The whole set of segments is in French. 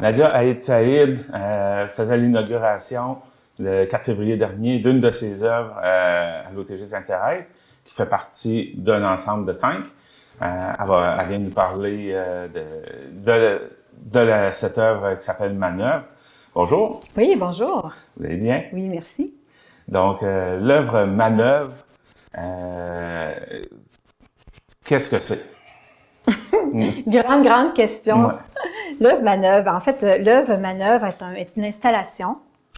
Nadia Haït Saïd euh, faisait l'inauguration le 4 février dernier d'une de ses œuvres euh, à l'OTG Sainte-Thérèse, qui fait partie d'un ensemble de cinq. Euh, elle, va, elle, vient nous parler euh, de, de, de la, cette œuvre qui s'appelle Manœuvre. Bonjour. Oui, bonjour. Vous allez bien? Oui, merci. Donc, euh, l'œuvre Manœuvre, qu'est-ce que c'est? grande, grande question. Ouais. L'œuvre Manœuvre, en fait, l'œuvre Manœuvre est, un, est, une installation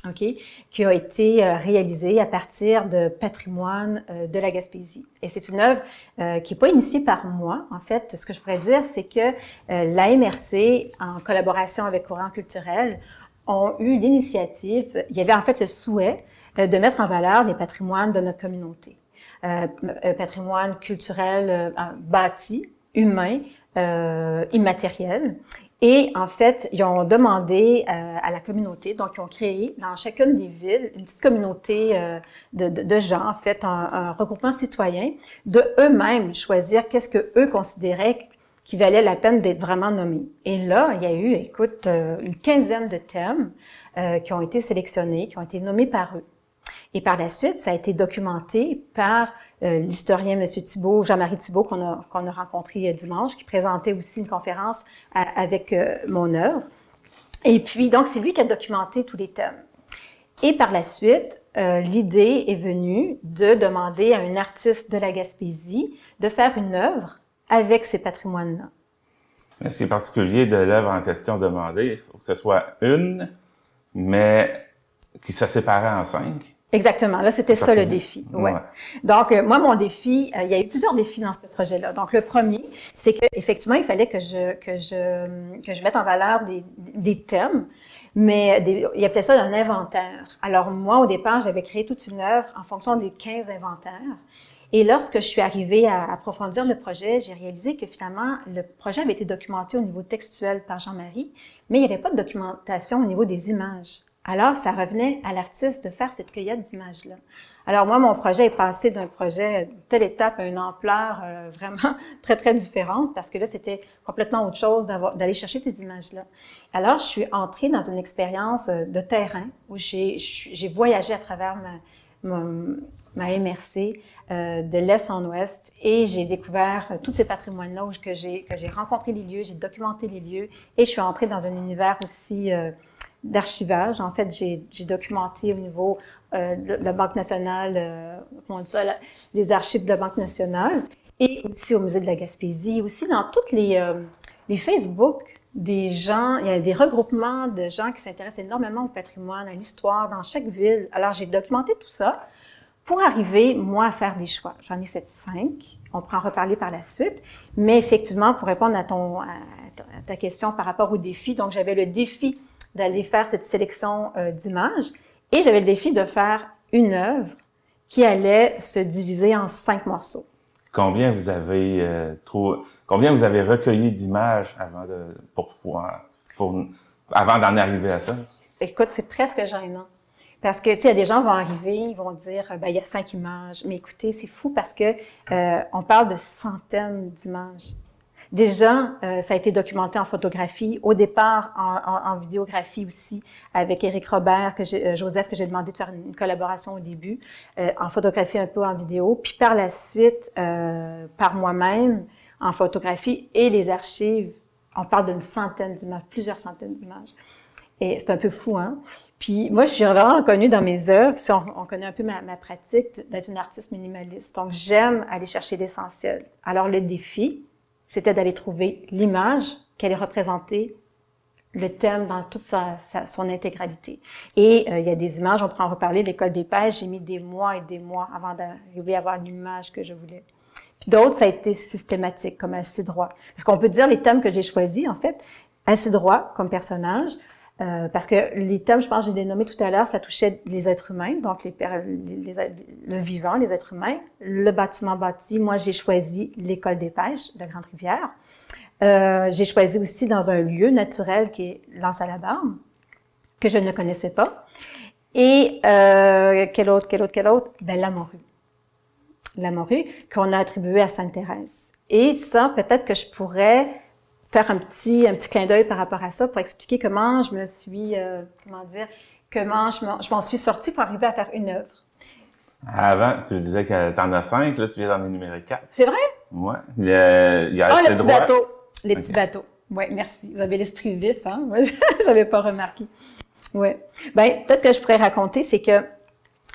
OK, qui a été euh, réalisée à partir de patrimoine euh, de la Gaspésie. Et c'est une œuvre euh, qui n'est pas initiée par moi. En fait, ce que je pourrais dire, c'est que la MRC, en collaboration avec Courant culturel, ont eu l'initiative, il y avait en fait le souhait de mettre en valeur les patrimoines de notre communauté. patrimoine culturel bâti, humain, immatériel. Et en fait, ils ont demandé euh, à la communauté, donc ils ont créé dans chacune des villes une petite communauté euh, de, de, gens, en fait, un, un regroupement citoyen, de eux-mêmes choisir qu'est-ce que eux considéraient qui valait la peine d'être vraiment nommés. Et là, il y a eu, écoute, euh, une quinzaine de thèmes qui ont été sélectionnés, qui ont été nommés par eux. Et par la suite, ça a été documenté par euh, l'historien M. Thibault, Jean-Marie Thibault, qu'on a, qu'on a rencontré euh, dimanche, qui présentait aussi une conférence avec euh, mon œuvre. Et puis, donc, c'est lui qui a documenté tous les thèmes. Et par la suite, l'idée est venue de demander à un artiste de la Gaspésie de faire une œuvre avec ces patrimoines-là. Ce qui est particulier de l'œuvre en question demandée, il faut que ce soit une, mais qui se séparait en cinq. Exactement. Là, c'était ça le défi. Ouais. Donc, euh, moi, mon défi, euh, il y a eu plusieurs défis dans ce projet-là. Donc, le premier, c'est que effectivement, il fallait que je que je que je mette en valeur des, des thèmes, mais des, il appelait ça un inventaire. Alors moi, au départ, j'avais créé toute une œuvre en fonction des 15 inventaires. Et lorsque je suis arrivée à approfondir le projet, j'ai réalisé que finalement, le projet avait été documenté au niveau textuel par Jean-Marie, mais il n'y avait pas de documentation au niveau des images. Alors, ça revenait à l'artiste de faire cette cueillette d'images-là. Alors moi, mon projet est passé d'un projet telle étape à une ampleur euh, vraiment très, très différente parce que là, c'était complètement autre chose d'aller chercher ces images-là. Alors, je suis entrée dans une expérience euh, de terrain où j'ai voyagé à travers ma, ma, MRC euh, de l'Est en Ouest et j'ai découvert euh, tous ces patrimoines-là que j'ai rencontré les lieux, j'ai documenté les lieux et je suis entrée dans un univers aussi d'archivage. En fait, j'ai documenté au niveau euh, de la Banque nationale, euh, comment on dit ça, les archives de la Banque nationale, et aussi au Musée de la Gaspésie, aussi dans toutes les, euh, les Facebook des gens, il y a des regroupements de gens qui s'intéressent énormément au patrimoine, à l'histoire dans chaque ville. Alors, j'ai documenté tout ça pour arriver, moi, à faire des choix. J'en ai fait cinq. On pourra en reparler par la suite. Mais effectivement, pour répondre à, ton, à ta question par rapport au défi, donc j'avais le défi d'aller faire cette sélection euh, d'images. Et j'avais le défi de faire une œuvre qui allait se diviser en cinq morceaux. Combien vous avez euh, trop, combien vous avez recueilli d'images avant de pour pouvoir pour, avant d'en arriver à ça? Écoute, c'est presque gênant. Parce que, tu sais, des gens vont arriver, ils vont dire, ben, il y a cinq images. Mais écoutez, c'est fou parce que euh, on parle de centaines d'images. Déjà, euh, ça a été documenté en photographie, au départ en, en, en vidéographie aussi, avec Éric Robert, que euh, Joseph, que j'ai demandé de faire une, collaboration au début, euh, en photographie un peu en vidéo, puis par la suite, euh, par moi-même, en photographie et les archives. On parle d'une centaine d'images, plusieurs centaines d'images. Et c'est un peu fou, hein? Puis moi, je suis vraiment reconnue dans mes œuvres, si on, on connaît un peu ma, ma pratique, d'être une artiste minimaliste. Donc, j'aime aller chercher l'essentiel. Alors, le défi, c'était d'aller trouver l'image qu'elle est représentée, le thème dans toute sa, son intégralité. Et euh, il y a des images, on pourra en reparler, l'école des pêches, j'ai mis des mois et des mois avant d'arriver à avoir l'image que je voulais. Puis d'autres, ça a été systématique, comme assez droit. Parce qu'on peut dire les thèmes que j'ai choisis, en fait, assez droit comme personnage, euh, parce que les thèmes, je pense, je l'ai nommé tout à l'heure, ça touchait les êtres humains, donc les, les, le vivant, les êtres humains, le bâtiment bâti. Moi, j'ai choisi l'école des pêches de Grande-Rivière. Euh, j'ai choisi aussi dans un lieu naturel qui est l'Anse à la Barbe, que je ne connaissais pas. Et euh, quel autre, quel autre, quel autre? Ben, la morue. La morue qu'on a attribuée à Sainte-Thérèse. Et ça, peut-être que je pourrais faire un petit, un petit clin d'œil par rapport à ça pour expliquer comment je me suis, euh, comment dire, comment je m'en suis sortie pour arriver à faire une œuvre. Avant, tu disais que t'en as cinq, là, tu viens d'en énumérer quatre. C'est vrai? Ouais. Il y a, il y a oh, les petits bateaux. Les petits bateaux. Oui, merci. Vous avez l'esprit vif, hein? Moi, j'avais pas remarqué. Oui. Ben, peut-être que je pourrais raconter, c'est que,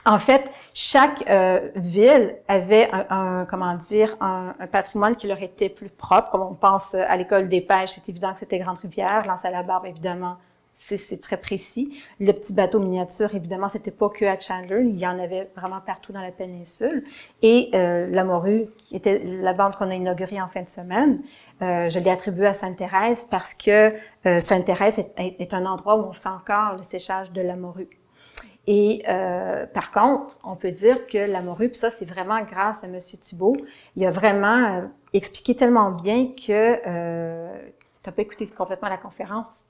en fait, chaque euh, ville avait un, comment dire, un, patrimoine qui leur était plus propre. Comme on pense à l'école des pêches, c'est évident que c'était Grande-Rivière. Lance à la barbe, évidemment, c'est très précis. Le petit bateau miniature, évidemment, c'était pas que à Chandler, il y en avait vraiment partout dans la péninsule. Et euh, la morue, qui était la bande qu'on a inaugurée en fin de semaine, euh, je l'ai attribuée à Sainte-Thérèse parce que euh, Sainte-Thérèse est, est, un endroit où on fait encore le séchage de la morue. Et euh, par contre, on peut dire que la morue, puis ça, c'est vraiment grâce à Monsieur Thibault, il a vraiment euh, expliqué tellement bien que euh, tu n'as pas écouté complètement la conférence,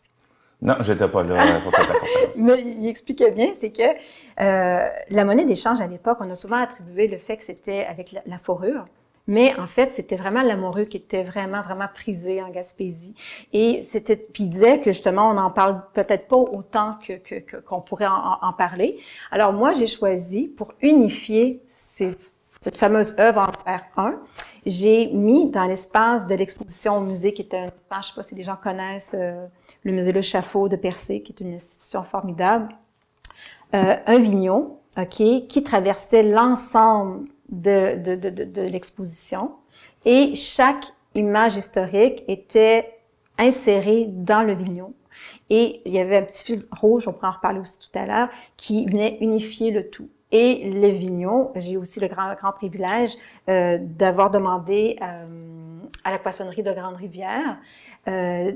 non, j'étais pas là pour cette conférence. Mais il expliquait bien, c'est que euh, la monnaie d'échange à l'époque, on a souvent attribué le fait que c'était avec la, fourrure. Mais en fait, c'était vraiment la morue qui était vraiment, vraiment prisée en Gaspésie. Et c'était, puis il disait que justement, on n'en parle peut-être pas autant que, qu'on pourrait en, en, parler. Alors moi, j'ai choisi pour unifier ces, cette fameuse œuvre en R1, j'ai mis dans l'espace de l'exposition au musée, qui était un espace, je sais pas si les gens connaissent, euh, le musée Le Chafaud de Percé, qui est une institution formidable, euh, un vignon, ok, qui traversait l'ensemble de, de, de, de, l'exposition, et chaque image historique était insérée dans le vignon. Et il y avait un petit fil rouge, on pourra en reparler aussi tout à l'heure, qui venait unifier le tout. Et les vignons, j'ai aussi le grand, grand privilège euh, d'avoir demandé euh, à la poissonnerie de Grande-Rivière euh,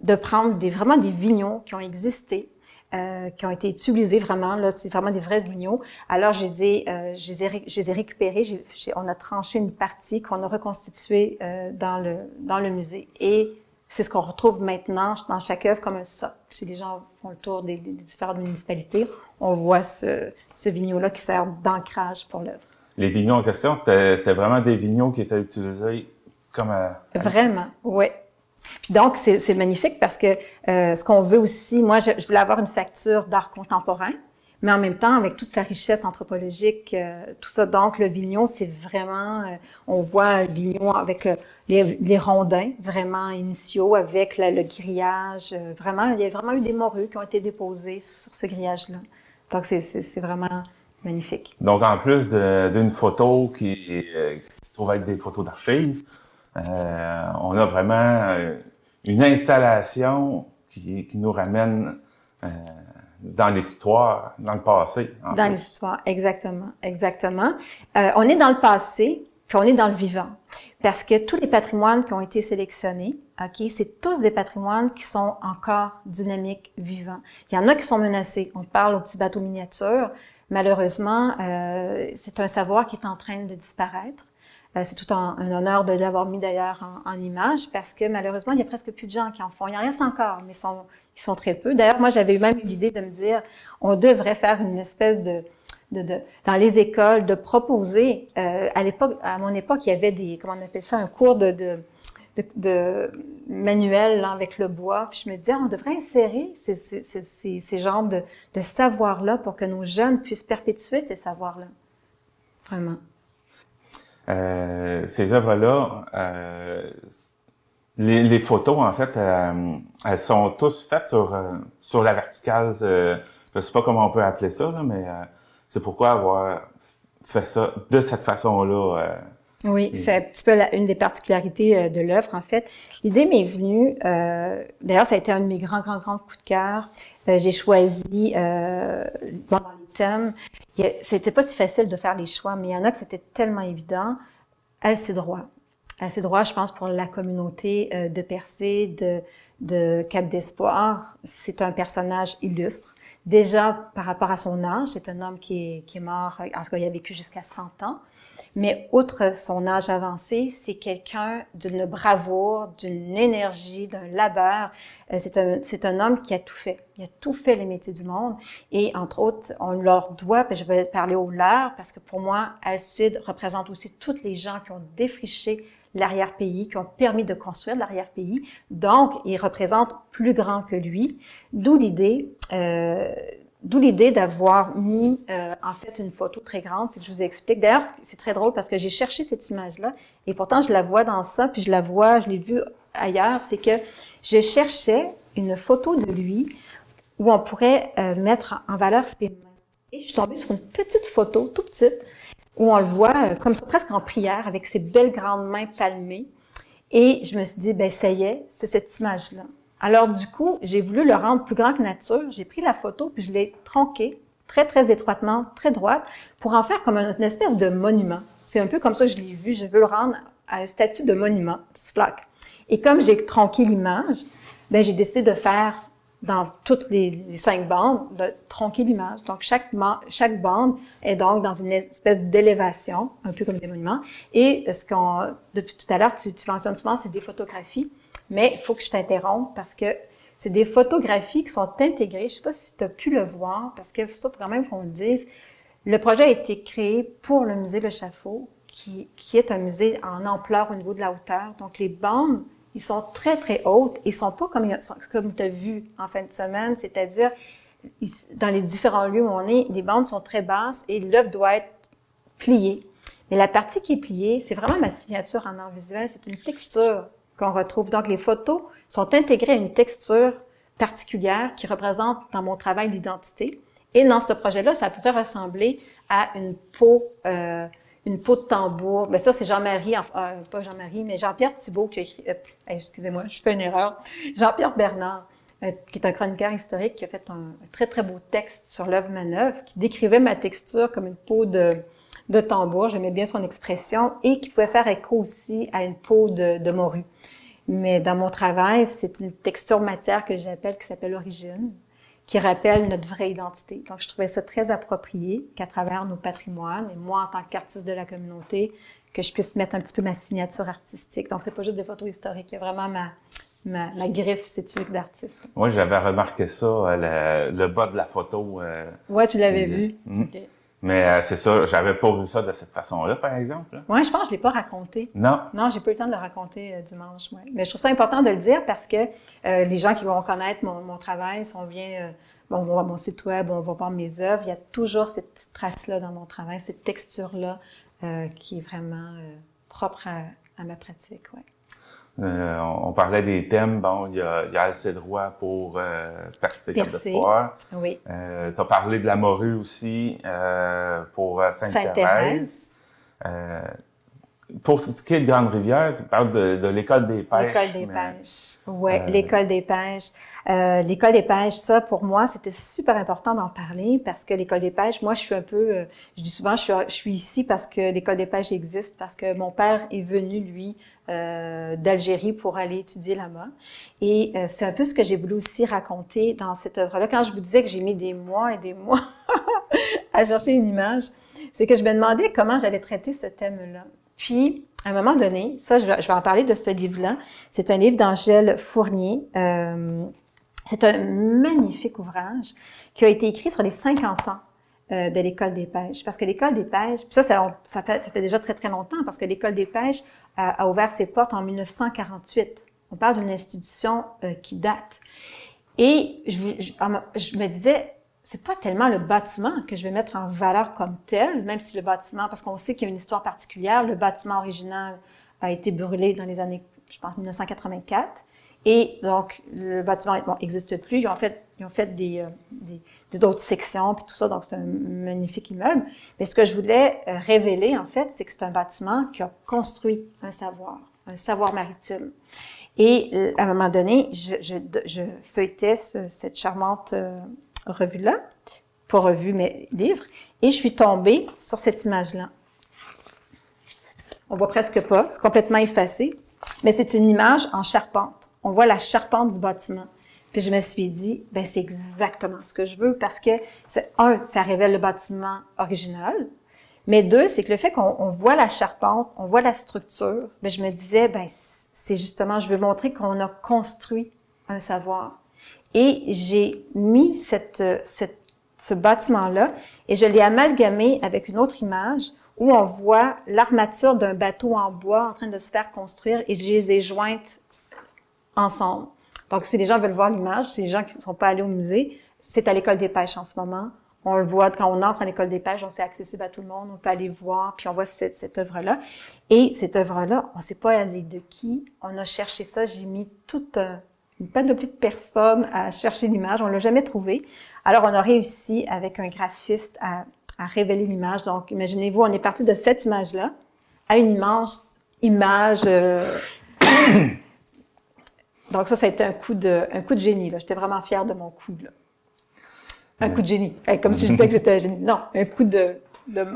de prendre des, vraiment des vignons qui ont existé, euh, qui ont été utilisés vraiment, là, c'est vraiment des vrais vignons. Alors, je les ai, euh, je les ai, je les ai récupérés, on a tranché une partie qu'on a reconstituée euh, dans, le, dans le musée. Et c'est ce qu'on retrouve maintenant dans chaque œuvre comme un socle. Si les gens font le tour des, des différentes municipalités, on voit ce, ce vignon-là qui sert d'ancrage pour l'œuvre. Les vignons en question, c'était vraiment des vignons qui étaient utilisés comme... Vraiment, oui. Puis donc, c'est magnifique parce que euh, ce qu'on veut aussi, moi, je, voulais avoir une facture d'art contemporain, mais en même temps, avec toute sa richesse anthropologique, euh, tout ça. Donc, le vignon, c'est vraiment, euh, on voit vignon avec les, les, rondins vraiment initiaux, avec le grillage. vraiment, il y a vraiment eu des morues qui ont été déposées sur ce grillage-là. Donc, c'est vraiment magnifique. Donc, en plus d'une photo qui, qui, se trouve être des photos d'archives, euh, on a vraiment euh, une installation qui, qui nous ramène euh, dans l'histoire, dans le passé. Dans l'histoire, exactement, exactement. Euh, on est dans le passé, puis on est dans le vivant. Parce que tous les patrimoines qui ont été sélectionnés, ok, c'est tous des patrimoines qui sont encore dynamiques, vivants. Il y en a qui sont menacés. On parle au petit bateau miniature. Malheureusement, euh, c'est un savoir qui est en train de disparaître. Euh, c'est tout un, honneur de l'avoir mis d'ailleurs en, image parce que malheureusement, il y a presque plus de gens qui en font. Il y en reste encore, mais ils sont, très peu. D'ailleurs, moi, j'avais même eu l'idée de me dire, on devrait faire une espèce de, dans les écoles, de proposer. Euh, à l'époque, à mon époque, il y avait des, comment on appelle ça, un cours de, manuel avec le bois. Puis je me disais, on devrait insérer ces genres de, de savoirs-là pour que nos jeunes puissent perpétuer ces savoirs-là. Vraiment. Euh, ces œuvres-là, euh, les, les, photos, en fait, euh, elles sont tous faites sur, euh, sur la verticale. je ne sais pas comment on peut appeler ça, là, mais c'est pourquoi avoir fait ça de cette façon-là. Oui, c'est un petit peu la, une des particularités de l'œuvre, en fait. L'idée m'est venue, d'ailleurs, ça a été un de mes grands, grands, grands coups de cœur. J'ai choisi, bon, dans les thèmes, c'était pas si facile de faire les choix, mais il y en a que c'était tellement évident. Elle, c'est droit. Elle, c'est droit, je pense, pour la communauté euh, de Percé, de, de Cap d'Espoir. C'est un personnage illustre. Déjà, par rapport à son âge, c'est un homme qui est, qui est mort, en tout cas, il a vécu jusqu'à 100 ans. Mais outre son âge avancé, c'est quelqu'un d'une bravoure, d'une énergie, d'un labeur. Euh, c'est un, c'est un homme qui a tout fait. Il a tout fait les métiers du monde. Et entre autres, on leur doit, je vais parler au leur, parce que pour moi, Alcide représente aussi toutes les gens qui ont défriché l'arrière-pays, qui ont permis de construire l'arrière-pays. Donc, il représente plus grand que lui. D'où l'idée, euh, d'où l'idée d'avoir mis euh, en fait une photo très grande. Que je vous explique. D'ailleurs, c'est très drôle parce que j'ai cherché cette image-là et pourtant je la vois dans ça, puis je la vois, je l'ai vue ailleurs. C'est que je cherchais une photo de lui où on pourrait euh, mettre en valeur ses mains. Et je suis tombée sur une petite photo, tout petite, où on le voit euh, comme ça, presque en prière, avec ses belles grandes mains palmées. Et je me suis dit, ben ça y est, c'est cette image-là. Alors du coup, j'ai voulu le rendre plus grand que nature. J'ai pris la photo puis je l'ai tronqué très très étroitement, très droite, pour en faire comme une espèce de monument. C'est un peu comme ça que je l'ai vu. Je veux le rendre à un statut de monument, flaque. Et comme j'ai tronqué l'image, ben j'ai décidé de faire dans toutes les, cinq bandes, de tronquer l'image. Donc, chaque, chaque bande est donc dans une espèce d'élévation, un peu comme des monuments. Et ce qu'on, depuis tout à l'heure, tu, tu mentionnes souvent, c'est des photographies. Mais il faut que je t'interrompe parce que c'est des photographies qui sont intégrées. Je sais pas si tu as pu le voir, parce que ça, faut quand même qu'on le dise. Le projet a été créé pour le musée Le Chafaud, qui, qui est un musée en ampleur au niveau de la hauteur. Donc, les bandes ils sont très, très hautes. Ils sont pas comme, comme tu as vu en fin de semaine, c'est-à-dire dans les différents lieux où on est, les bandes sont très basses et l'œuvre doit être pliée. Mais la partie qui est pliée, c'est vraiment ma signature en art visuel, c'est une texture qu'on retrouve. Donc, les photos sont intégrées à une texture particulière qui représente dans mon travail l'identité. Et dans ce projet-là, ça pourrait ressembler à une peau euh, une peau de tambour. Ben ça, c'est Jean-Marie, euh, pas Jean-Marie, mais Jean-Pierre Thibault qui a écrit, euh, excusez-moi, je fais une erreur, Jean-Pierre Bernard, euh, qui est un chroniqueur historique, qui a fait un, très, très beau texte sur l'œuvre manœuvre, qui décrivait ma texture comme une peau de, de tambour, j'aimais bien son expression, et qui pouvait faire écho aussi à une peau de, de morue. Mais dans mon travail, c'est une texture matière que j'appelle, qui s'appelle origine, qui rappelle notre vraie identité. Donc, je trouvais ça très approprié qu'à travers nos patrimoines, et moi, en tant qu'artiste de la communauté, que je puisse mettre un petit peu ma signature artistique. Donc, c'est pas juste des photos historiques, il y a vraiment ma, ma, ma griffe, si tu veux, d'artiste. Moi, j'avais remarqué ça, euh, le, bas de la photo. Euh, ouais, tu l'avais vu. Mm. Mais euh, c'est ça, j'avais pas vu ça de cette façon-là, par exemple. Oui, je pense que je l'ai pas raconté. Non. Non, j'ai pas eu le temps de le raconter euh, dimanche. Ouais. Mais je trouve ça important de le dire parce que euh, les gens qui vont connaître mon, mon travail sont bien. bon, on va voir mon site web, on va voir mes œuvres. Il y a toujours cette petite trace-là dans mon travail, cette texture-là qui est vraiment propre à, à, ma pratique. Ouais. Euh, on, parlait des thèmes. Bon, il y a, il y a assez droit pour euh, percer, percer. de foire. Oui. Euh, tu as parlé de la morue aussi euh, pour Sainte-Thérèse. Euh, pour ce qui est de Grande-Rivière, tu parles de, de l'école des pêches. L'école des pêches. Oui, l'école des pêches. Euh, l'école des pêches, ça, pour moi, c'était super important d'en parler parce que l'école des pêches, moi, je suis un peu, euh, je dis souvent, je suis, je suis ici parce que l'école des pêches existe, parce que mon père est venu, lui, euh, d'Algérie pour aller étudier là-bas. Et euh, c'est un peu ce que j'ai voulu aussi raconter dans cette œuvre-là. Quand je vous disais que j'ai mis des mois et des mois à chercher une image, c'est que je me demandais comment j'allais traiter ce thème-là. Puis, à un moment donné, ça, je vais, je vais en parler de ce livre-là. C'est un livre d'Angèle Fournier. Euh, c'est un magnifique ouvrage qui a été écrit sur les 50 ans euh, de l'école des pêches. Parce que l'école des pêches, ça, ça, ça, fait, ça, fait, déjà très, très longtemps, parce que l'école des pêches a, a, ouvert ses portes en 1948. On parle d'une institution euh, qui date. Et je, je, je me disais, c'est pas tellement le bâtiment que je vais mettre en valeur comme tel, même si le bâtiment, parce qu'on sait qu'il y a une histoire particulière, le bâtiment original a été brûlé dans les années, je pense, 1984. Et donc, le bâtiment n'existe plus. Ils ont fait, ils ont fait des, euh, des, d'autres sections puis tout ça. Donc, c'est un magnifique immeuble. Mais ce que je voulais euh, révéler, en fait, c'est que c'est un bâtiment qui a construit un savoir, un savoir maritime. Et euh, à un moment donné, je, je, je feuilletais ce, cette charmante revue-là, pas revue, mais livre, et je suis tombée sur cette image-là. On voit presque pas, c'est complètement effacé, mais c'est une image en charpente on voit la charpente du bâtiment. Puis je me suis dit, ben c'est exactement ce que je veux parce que, un, ça révèle le bâtiment original, mais deux, c'est que le fait qu'on voit la charpente, on voit la structure, ben je me disais, ben c'est justement, je veux montrer qu'on a construit un savoir. Et j'ai mis cette, cette, ce bâtiment-là et je l'ai amalgamé avec une autre image où on voit l'armature d'un bateau en bois en train de se faire construire et je les ai jointes ensemble. Donc, si les gens veulent voir l'image, si les gens qui ne sont pas allés au musée, c'est à l'école des pêches en ce moment. On le voit quand on entre à l'école des pêches, on c'est accessible à tout le monde, on peut aller voir, puis on voit cette, cette œuvre-là. Et cette œuvre-là, on ne sait pas aller de qui. On a cherché ça, j'ai mis toute une panoplie de personnes à chercher l'image, on l'a jamais trouvée. Alors, on a réussi avec un graphiste à, à révéler l'image. Donc, imaginez-vous, on est parti de cette image-là à une immense image. Euh, Donc ça, ça a été un coup de, un coup de génie. J'étais vraiment fière de mon coup. Là. Un coup de génie. Comme si je disais que j'étais un génie. Non, un coup de... de...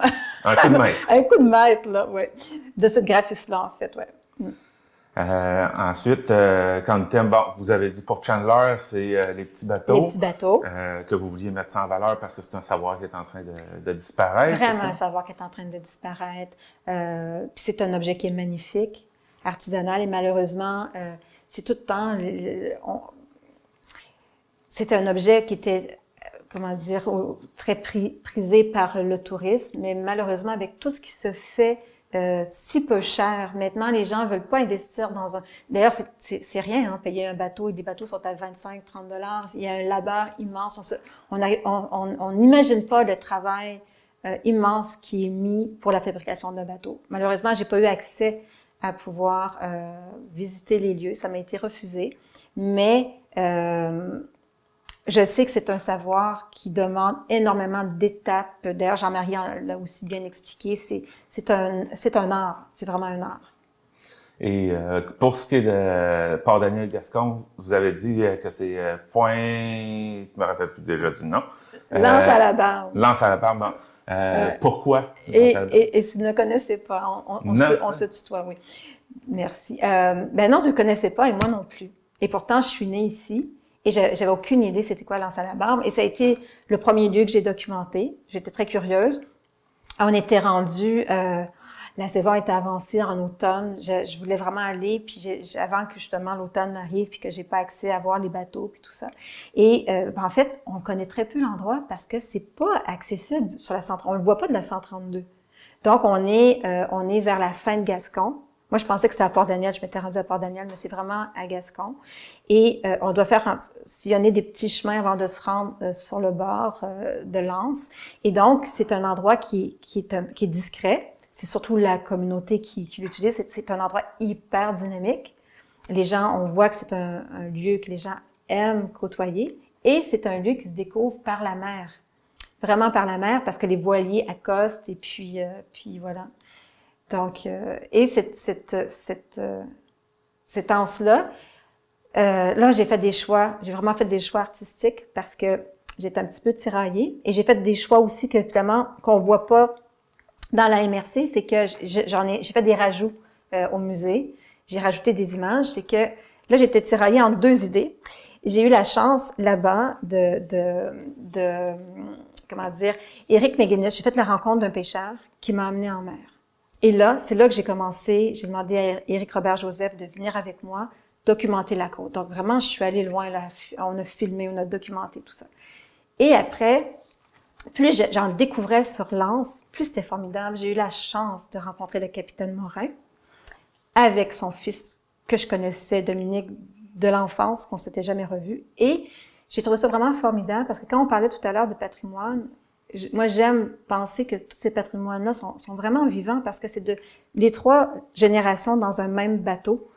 un coup de maître. un coup de maître, là, oui. De cette graphiste-là, en fait, oui. Euh, ensuite, euh, quand le thème, bon, vous avez dit pour Chandler, c'est euh, les petits bateaux. Les petits bateaux. Que vous vouliez mettre ça en valeur parce que c'est un savoir qui est en train de, de disparaître. Vraiment un savoir qui est en train de disparaître. Puis c'est un objet qui est magnifique, artisanal et malheureusement, c'est tout le temps. C'était un objet qui était, comment dire, très prisé par le tourisme, mais malheureusement, avec tout ce qui se fait euh, si peu cher. Maintenant, les gens veulent pas investir dans un. D'ailleurs, c'est rien, hein, payer un bateau. Et des bateaux sont à 25, 30 dollars. Il y a un labeur immense. On n'imagine on, on, pas le travail euh, immense qui est mis pour la fabrication d'un bateau. Malheureusement, j'ai pas eu accès à pouvoir euh, visiter les lieux. Ça m'a été refusé. Mais euh, je sais que c'est un savoir qui demande énormément d'étapes. D'ailleurs, Jean-Marie l'a aussi bien expliqué. C'est un, un art. C'est vraiment un art. Et euh, pour ce qui est de Port Daniel Gascon, vous avez dit euh, que c'est euh, point, je me rappelle plus déjà du nom. Lance à la barbe. Lance à la barbe. Bon. pourquoi? Et, et, et, tu ne connaissais pas. On, on, se, on se, tutoie, oui. Merci. ben non, tu ne connaissais pas et moi non plus. Et pourtant, je suis née ici. Et j'avais aucune idée c'était quoi Lance à la barbe. Et ça a été le premier lieu que j'ai documenté. J'étais très curieuse. On était rendu, euh, la saison était avancée en automne. Je, je voulais vraiment aller, puis avant que justement l'automne arrive, puis que j'ai pas accès à voir les bateaux, puis tout ça. Et euh, ben, en fait, on connaît très peu l'endroit parce que c'est pas accessible sur la 132. On le voit pas de la 132. Donc on est, euh, on est vers la fin de Gascon. Moi, je pensais que c'était à Port-Daniel. Je m'étais rendue à Port-Daniel, mais c'est vraiment à Gascon. Et euh, on doit faire sillonner des petits chemins avant de se rendre euh, sur le bord euh, de l'Anse. Et donc, c'est un endroit qui, qui, est, qui est discret. C'est surtout la communauté qui, qui l'utilise. C'est un endroit hyper dynamique. Les gens, on voit que c'est un, un, lieu que les gens aiment côtoyer. Et c'est un lieu qui se découvre par la mer. Vraiment par la mer, parce que les voiliers accostent et puis, puis voilà. Donc, euh, et cette, cette, cette, euh, cette anse-là, euh, là, j'ai fait des choix, j'ai vraiment fait des choix artistiques parce que j'étais un petit peu tiraillée. Et j'ai fait des choix aussi que finalement, qu'on voit pas dans la MRC, c'est que j'en ai, j'ai fait des rajouts euh, au musée, j'ai rajouté des images, c'est que là, j'étais tiraillée en deux idées. J'ai eu la chance là-bas de, de, de, comment dire, Eric McGuinness, j'ai fait la rencontre d'un pêcheur qui m'a amené en mer. Et là, c'est là que j'ai commencé. J'ai demandé à Éric Robert Joseph de venir avec moi documenter la côte. Donc vraiment, je suis allée loin. On a filmé, on a documenté tout ça. Et après, plus j'en découvrais sur l'Anse, plus c'était formidable. J'ai eu la chance de rencontrer le capitaine Morin avec son fils que je connaissais, Dominique, de l'enfance, qu'on s'était jamais revu. Et j'ai trouvé ça vraiment formidable parce que quand on parlait tout à l'heure de patrimoine, moi, j'aime penser que tous ces patrimoines-là sont, vraiment vivants parce que c'est de les trois générations dans un même bateau.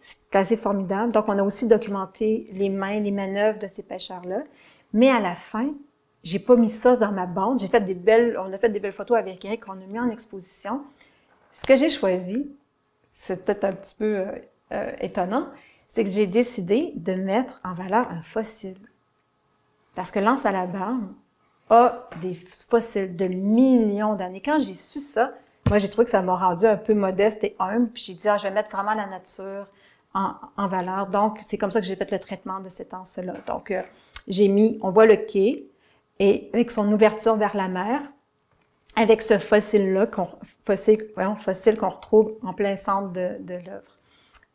C'est assez formidable. Donc, on a aussi documenté les mains, les manœuvres de ces pêcheurs-là. Mais à la fin, j'ai pas mis ça dans ma bande. J'ai fait des belles, on a fait des belles photos avec Eric qu'on a mis en exposition. Ce que j'ai choisi, c'est peut-être un petit peu euh, euh, étonnant, c'est que j'ai décidé de mettre en valeur un fossile. Parce que l'anse à la barbe, a des fossiles de millions d'années. Quand j'ai su ça, moi, j'ai trouvé que ça m'a rendu un peu modeste et humble. Puis j'ai dit, ah, je vais mettre vraiment la nature en, valeur. Donc, c'est comme ça que j'ai fait le traitement de cette anse-là. Donc, euh, j'ai mis, on voit le quai, et avec son ouverture vers la mer, avec ce fossile-là, qu'on, fossile, voyons, fossile qu'on retrouve en plein centre de, de l'œuvre.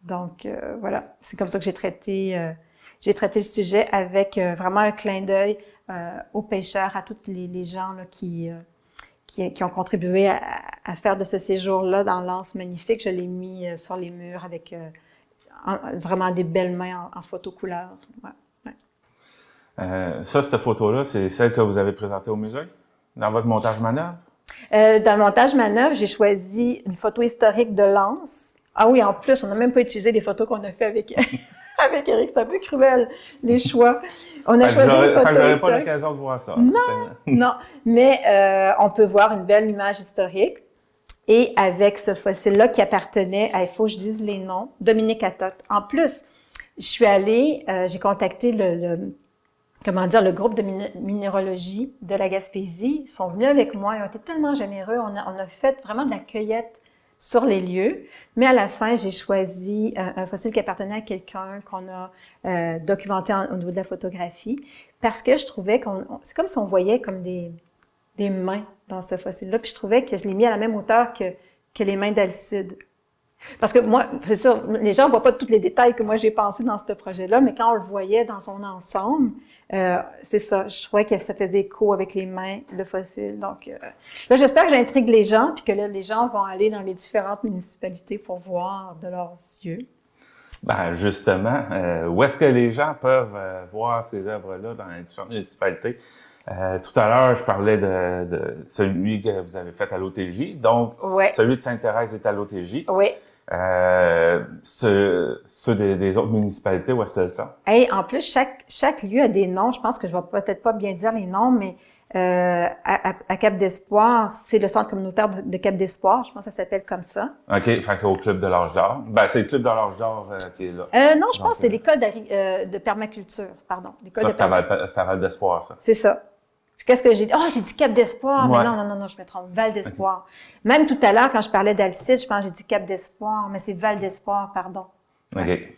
Donc, euh, voilà, c'est comme ça que j'ai traité, euh, j'ai traité le sujet avec vraiment un clin d'œil euh, aux pêcheurs, à tous les, les gens là, qui, euh, qui, qui ont contribué à, à, faire de ce séjour-là dans l'anse magnifique. Je l'ai mis euh, sur les murs avec euh, vraiment des belles mains en, photo couleur. Ouais, ouais. Euh, ça, cette photo-là, c'est celle que vous avez présentée au musée, dans votre montage manœuvre? Euh, dans le montage manœuvre, j'ai choisi une photo historique de l'anse. Ah oui, en plus, on n'a même pas utilisé les photos qu'on a fait avec avec Eric. C'est un peu cruel, les choix. On a choisi une photo J'aurais pas l'occasion de voir ça. Non, non. Mais euh, on peut voir une belle image historique. Et avec ce fossile-là qui appartenait à, il faut que je dise les noms, Dominique Attot. En plus, je suis allée, euh, j'ai contacté le, le, comment dire, le groupe de minéralogie de la Gaspésie. Ils sont venus avec moi, ils ont été tellement généreux. On a, on a fait vraiment de la cueillette sur les lieux. Mais à la fin, j'ai choisi un, un, fossile qui appartenait à quelqu'un qu'on a euh, documenté en, au niveau de la photographie parce que je trouvais qu'on, c'est comme si on voyait comme des, des mains dans ce fossile-là. Puis je trouvais que je l'ai mis à la même hauteur que, que les mains d'Alcide. Parce que moi, c'est sûr, les gens voient pas tous les détails que moi j'ai pensé dans ce projet-là, mais quand on le voyait dans son ensemble, euh, c'est ça. Je trouvais que ça faisait écho avec les mains, le fossile. Donc euh, là, j'espère que j'intrigue les gens, puis que là, les gens vont aller dans les différentes municipalités pour voir de leurs yeux. Ben justement, euh, où est-ce que les gens peuvent euh, voir ces œuvres-là dans les différentes municipalités? Euh, tout à l'heure, je parlais de, de, celui que vous avez fait à l'OTJ. Donc, celui de Sainte-Thérèse est à l'OTJ. Oui. Euh, ceux, ceux des, des, autres municipalités, où est-ce que c'est ça? Et en plus, chaque, chaque lieu a des noms. Je pense que je vais peut-être pas bien dire les noms, mais euh, à, à, Cap d'Espoir, c'est le centre communautaire de, de Cap d'Espoir. Je pense que ça s'appelle comme ça. OK, fait au Club de l'Arche d'Or. Ben, c'est le Club de l'Arche d'Or euh, qui est là. Euh, non, je pense que c'est l'école de, de, permaculture, pardon. Ça, c'est à Val d'Espoir, ça. C'est ça. Qu'est-ce que j'ai dit? Oh, j'ai dit Cap d'Espoir. Ouais. Mais non, non, non, non, je me trompe. Val d'Espoir. Okay. Même tout à l'heure, quand je parlais d'Alcide, je pense que j'ai dit Cap d'Espoir, mais c'est Val d'Espoir, pardon. OK. Ouais.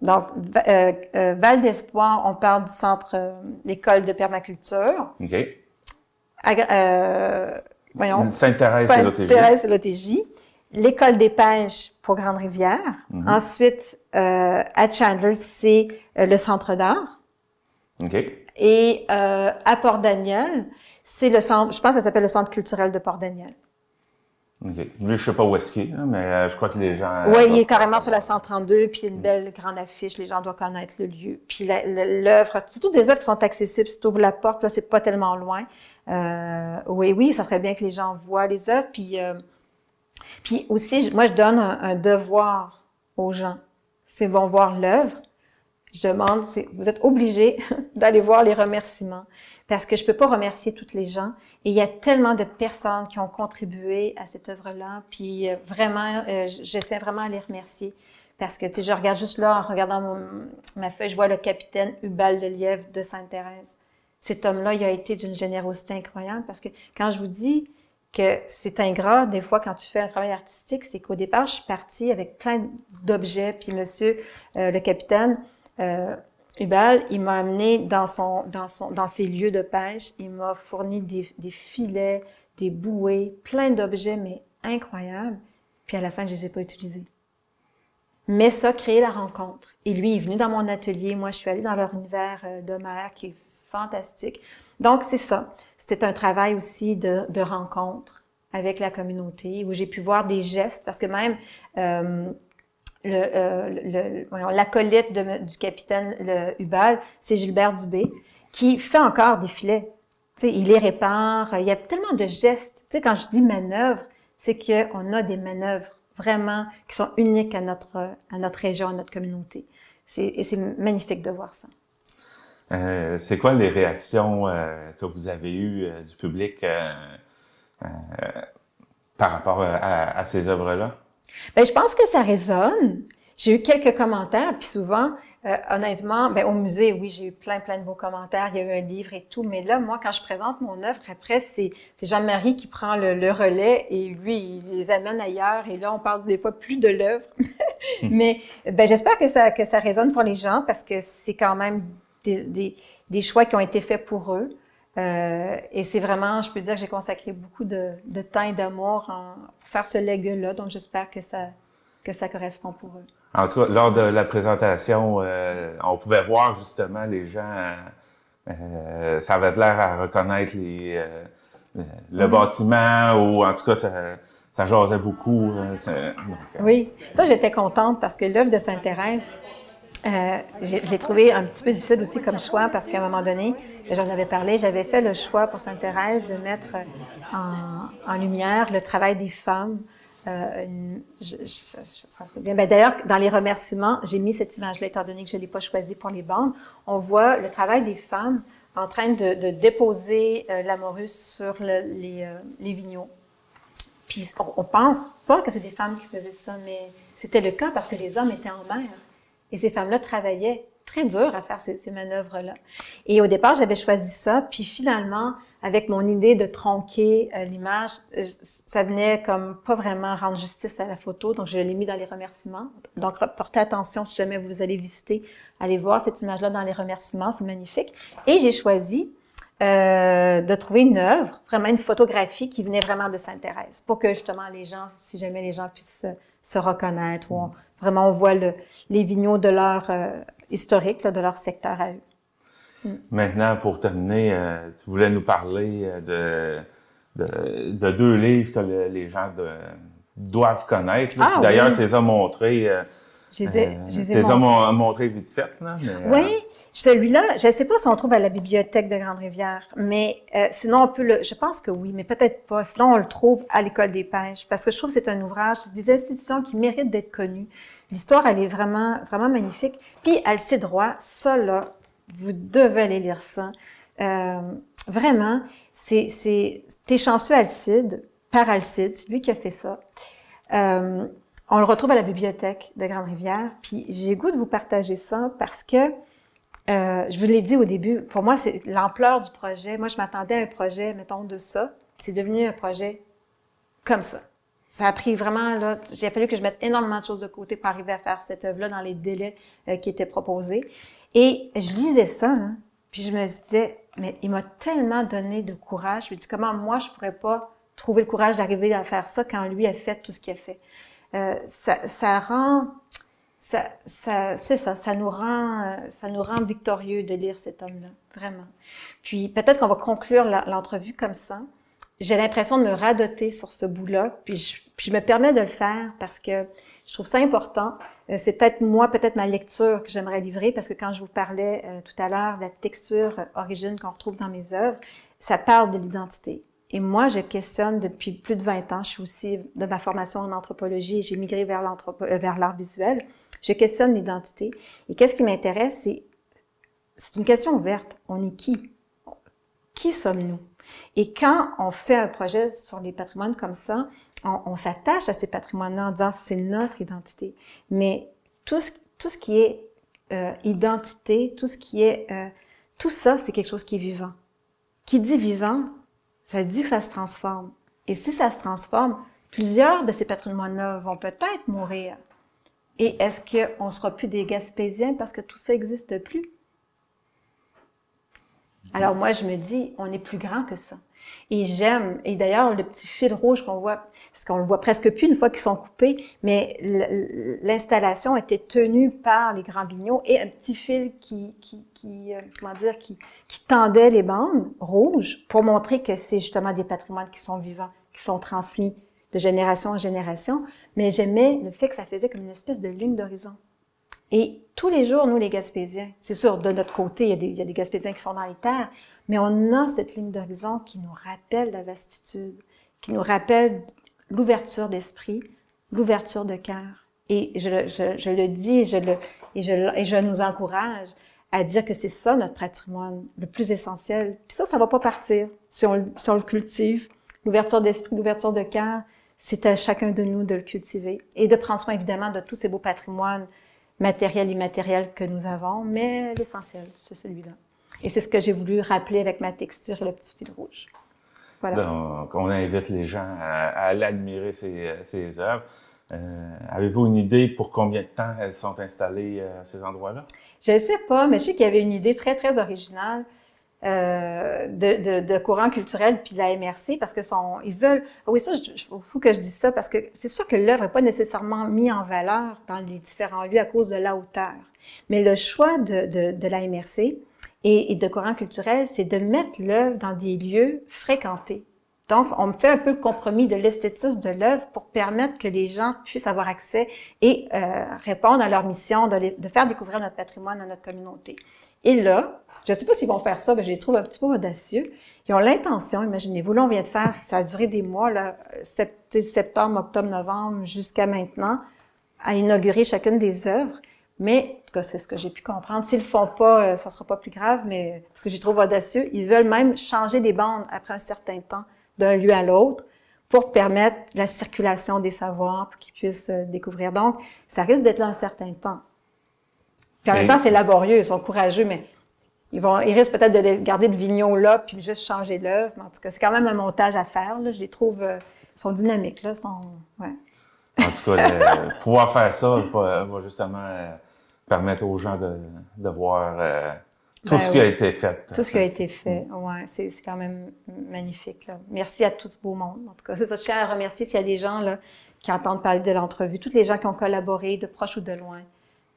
Donc, euh, euh, Val d'Espoir, on parle du centre, euh, l'école de permaculture. OK. Euh, voyons. Sainte-Thérèse et l'OTJ. Sainte-Thérèse et l'OTJ. L'école des pêches pour Grande-Rivière. Mm -hmm. Ensuite, euh, à Chandler, c'est le centre d'art. OK. Et euh, à Port-Daniel, c'est le centre, je pense que ça s'appelle le Centre culturel de Port-Daniel. OK. Lui, je sais pas où est-ce qu'il est, mais euh, je crois que les gens... Oui, il est carrément sur la 132, puis une belle grande affiche, les gens doivent connaître le lieu. Puis l'œuvre, c'est toutes des œuvres qui sont accessibles, si tu ouvres la porte, là, c'est pas tellement loin. Euh, oui, oui, ça serait bien que les gens voient les œuvres, puis... Euh, puis aussi, moi, je donne un, un devoir aux gens. C'est bon voir l'œuvre, je demande, vous êtes obligés d'aller voir les remerciements. Parce que je peux pas remercier toutes les gens. Et il y a tellement de personnes qui ont contribué à cette œuvre-là, puis euh, vraiment, euh, je tiens vraiment à les remercier. Parce que tu sais, je regarde juste là en regardant ma feuille, je vois le capitaine Hubal de Lièvre de Sainte-Thérèse. Cet homme-là, il a été d'une générosité incroyable. Parce que quand je vous dis que c'est ingrat, des fois, quand tu fais un travail artistique, c'est qu'au départ, je suis partie avec plein d'objets, puis monsieur, euh, le capitaine, euh, Hubal, il m'a amené dans son, dans son, dans ses lieux de pêche. Il m'a fourni des, des, filets, des bouées, plein d'objets, mais incroyables. Puis à la fin, je les ai pas utilisés. Mais ça, créer la rencontre. Et lui, il est venu dans mon atelier. Moi, je suis allée dans leur univers de mer qui est fantastique. Donc, c'est ça. C'était un travail aussi de, de rencontre avec la communauté où j'ai pu voir des gestes parce que même euh, l'acolyte euh, du capitaine Hubal, c'est Gilbert Dubé, qui fait encore des filets. sais, il les répare. Il y a tellement de gestes. sais, quand je dis manœuvre, c'est qu'on a des manœuvres vraiment qui sont uniques à notre, à notre région, à notre communauté. Et c'est magnifique de voir ça. Euh, c'est quoi les réactions euh, que vous avez eues du public par rapport à ces œuvres-là? Ben, je pense que ça résonne. J'ai eu quelques commentaires, puis souvent, euh, honnêtement, ben, au musée, oui, j'ai eu plein, plein de beaux commentaires. Il y a eu un livre et tout. Mais là, moi, quand je présente mon œuvre, après, c'est Jean-Marie qui prend le, le, relais et lui, il les amène ailleurs. Et là, on parle des fois plus de l'œuvre. mais ben, j'espère que ça, que ça résonne pour les gens parce que c'est quand même des, des, des, choix qui ont été faits pour eux. Euh, et c'est vraiment, je peux dire que j'ai consacré beaucoup de, de temps et d'amour pour faire ce legs-là. Donc, j'espère que ça, que ça correspond pour eux. En tout cas, lors de la présentation, euh, on pouvait voir justement les gens, euh, ça avait l'air à reconnaître les, le bâtiment ou en tout cas ça, ça jasait beaucoup. oui, ça j'étais contente parce que l'œuvre de Sainte-Thérèse, je l'ai trouvé un petit peu difficile aussi comme choix parce qu'à un moment donné, j'en avais parlé, j'avais fait le choix pour Sainte-Thérèse de mettre en, lumière le travail des femmes. Euh, ben, D'ailleurs, dans les remerciements, j'ai mis cette image-là, étant donné que je ne l'ai pas choisie pour les bandes. On voit le travail des femmes en train de, déposer euh, la morue sur les, euh, les. Puis on, on pense pas que c'est des femmes qui faisaient ça, mais c'était le cas parce que les hommes étaient en mer. Et ces femmes-là travaillaient très dur à faire ces, manœuvres-là. Et au départ, j'avais choisi ça, puis finalement, avec mon idée de tronquer euh, l'image, euh, ça venait comme pas vraiment rendre justice à la photo, donc je l'ai mis dans les remerciements. Donc, portez attention si jamais vous allez visiter, allez voir cette image-là dans les remerciements, c'est magnifique. Et j'ai choisi euh, de trouver une œuvre, vraiment une photographie qui venait vraiment de Sainte-Thérèse, pour que justement les gens, si jamais les gens puissent se, reconnaître, ou vraiment on voit le, les vignots de leur euh, historique, là, de leur secteur à eux. Mm. Maintenant, pour terminer, euh, tu voulais nous parler euh, de, de, de deux livres que les gens de, doivent connaître. Ah, D'ailleurs, tu les as montrés. Euh, je les ai, je les ai montrés vite fait. Là, oui, celui-là, je ne sais pas si on le trouve à la bibliothèque de Grande-Rivière, mais sinon on peut le. Je pense que oui, mais peut-être pas. Sinon, on le trouve à l'école des pêches, parce que je trouve que c'est un ouvrage des institutions qui méritent d'être connues. L'histoire, elle est vraiment, vraiment magnifique. Puis Alcide Roy, ça là, vous devez aller lire ça. Euh, vraiment, c'est, c'est, t'es chanceux Alcide, par Alcide, c'est lui qui a fait ça. On le retrouve à la bibliothèque de Grande-Rivière. Puis j'ai goût de vous partager ça parce que euh, je vous l'ai dit au début, pour moi, c'est l'ampleur du projet. Moi, je m'attendais à un projet, mettons, de ça. C'est devenu un projet comme ça. Ça a pris vraiment, là, j'ai fallu que je mette énormément de choses de côté pour arriver à faire cette œuvre-là dans les délais euh, qui étaient proposés. Et je lisais ça, puis je me disais, mais il m'a tellement donné de courage. Je me dis, comment moi, je pourrais pas trouver le courage d'arriver à faire ça quand lui a fait tout ce qu'il a fait? Euh, ça, ça rend, ça, ça, c'est ça, ça nous rend, euh, ça nous rend victorieux de lire cet homme-là, vraiment. Puis peut-être qu'on va conclure l'entrevue comme ça j'ai l'impression de me radoter sur ce bout-là, puis je, puis je me permets de le faire parce que je trouve ça important. Euh, c'est peut-être moi, peut-être ma lecture que j'aimerais livrer, parce que quand je vous parlais euh, tout à l'heure de la texture euh, origine qu'on retrouve dans mes œuvres, ça parle de l'identité. Et moi, je questionne depuis plus de 20 ans. Je suis aussi de ma formation en anthropologie et j'ai migré vers, vers l'art visuel. Je questionne l'identité. Et qu'est-ce qui m'intéresse, c'est c'est une question ouverte. On est qui? Qui sommes-nous? Et quand on fait un projet sur les patrimoines comme ça, on, s'attache à ces patrimoines-là en disant c'est notre identité. Mais tout ce, tout ce qui est euh, identité, tout ce qui est... Euh, tout ça, c'est quelque chose qui est vivant. Qui dit vivant, ça dit que ça se transforme. Et si ça se transforme, plusieurs de ces patrimoines-là vont peut-être mourir. Et est-ce qu'on ne sera plus des Gaspésiens parce que tout ça n'existe plus? Alors moi, je me dis, on est plus grand que ça. Et j'aime, et d'ailleurs, le petit fil rouge qu'on voit, parce qu'on le voit presque plus une fois qu'ils sont coupés, mais l'installation était tenue par les grands guignols et un petit fil qui, qui, qui euh, comment dire, qui, tendait les bandes rouges pour montrer que c'est justement des patrimoines qui sont vivants, qui sont transmis de génération en génération. Mais j'aimais le fait que ça faisait comme une espèce de ligne d'horizon. Et tous les jours, nous, les Gaspésiens, c'est sûr, de notre côté, il y, a des, il y a des Gaspésiens qui sont dans les terres, mais on a cette ligne d'horizon qui nous rappelle la vastitude, qui nous rappelle l'ouverture d'esprit, l'ouverture de cœur. Et je, le dis et je, le, et, je, et je nous encourage à dire que c'est ça notre patrimoine, le plus essentiel. Puis ça, ça va pas partir si on, le cultive. L'ouverture d'esprit, l'ouverture de cœur, c'est à chacun de nous de le cultiver et de prendre soin évidemment de tous ces beaux patrimoines matériel, immatériel que nous avons, mais l'essentiel, c'est celui-là. Et c'est ce que j'ai voulu rappeler avec ma texture et le petit fil rouge. Voilà. Donc, on invite les gens à, à l'admirer, ces, ces œuvres. Euh, Avez-vous une idée pour combien de temps elles sont installées euh, à ces endroits-là? Je ne sais pas, mais je sais qu'il y avait une idée très, très originale. Euh, de, de, de, courant culturel puis de la MRC parce que sont, ils veulent. Ah oui, ça, il faut que je dise ça parce que c'est sûr que l'œuvre n'est pas nécessairement mise en valeur dans les différents lieux à cause de la hauteur. Mais le choix de la MRC et, et, de courant culturel, c'est de mettre l'œuvre dans des lieux fréquentés. Donc, on me fait un peu le compromis de l'esthétisme de l'œuvre pour permettre que les gens puissent avoir accès et euh, répondre à leur mission de, de, faire découvrir notre patrimoine à notre communauté. Et là, je ne sais pas s'ils vont faire ça, mais je les trouve un petit peu audacieux. Ils ont l'intention, imaginez-vous, là, on vient de faire, ça a duré des mois, là, septembre, octobre, novembre, jusqu'à maintenant, à inaugurer chacune des œuvres. Mais, en tout cas, c'est ce que j'ai pu comprendre. S'ils le font pas, euh, ça sera pas plus grave, mais parce que j'y trouve audacieux, ils veulent même changer les bandes après un certain temps d'un lieu à l'autre pour permettre la circulation des savoirs, pour qu'ils puissent euh, découvrir. Donc, ça risque d'être là un certain temps. Puis en même temps, c'est laborieux, ils sont courageux, mais ils vont, ils risquent peut-être de garder le vignon là, puis juste changer l'œuvre. En tout cas, c'est quand même un montage à faire. Là. Je les trouve, euh, ils sont dynamiques là, sont, ouais. En tout cas, pouvoir faire ça va, justement euh, permettre aux gens de, de voir euh, tout ben ce qui a été fait. Tout ce qui a été fait, ouais, c'est quand même magnifique. Là. Merci à tout ce beau monde. En tout cas, c'est ça. Je tiens à remercier s'il y a des gens là qui entendent parler de l'entrevue, tous les gens qui ont collaboré, de proche ou de loin.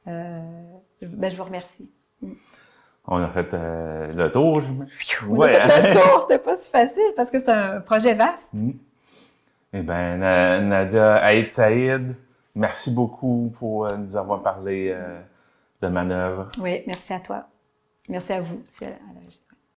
Euh, ben, je vous remercie. Mm. On a fait euh, le tour. Je... On ouais. a fait le tour, c'était pas si facile parce que c'est un projet vaste. Mm. Eh bien, Nadia Aïd Saïd, merci beaucoup pour nous avoir parlé euh, de manœuvre. Oui, merci à toi. Merci à vous.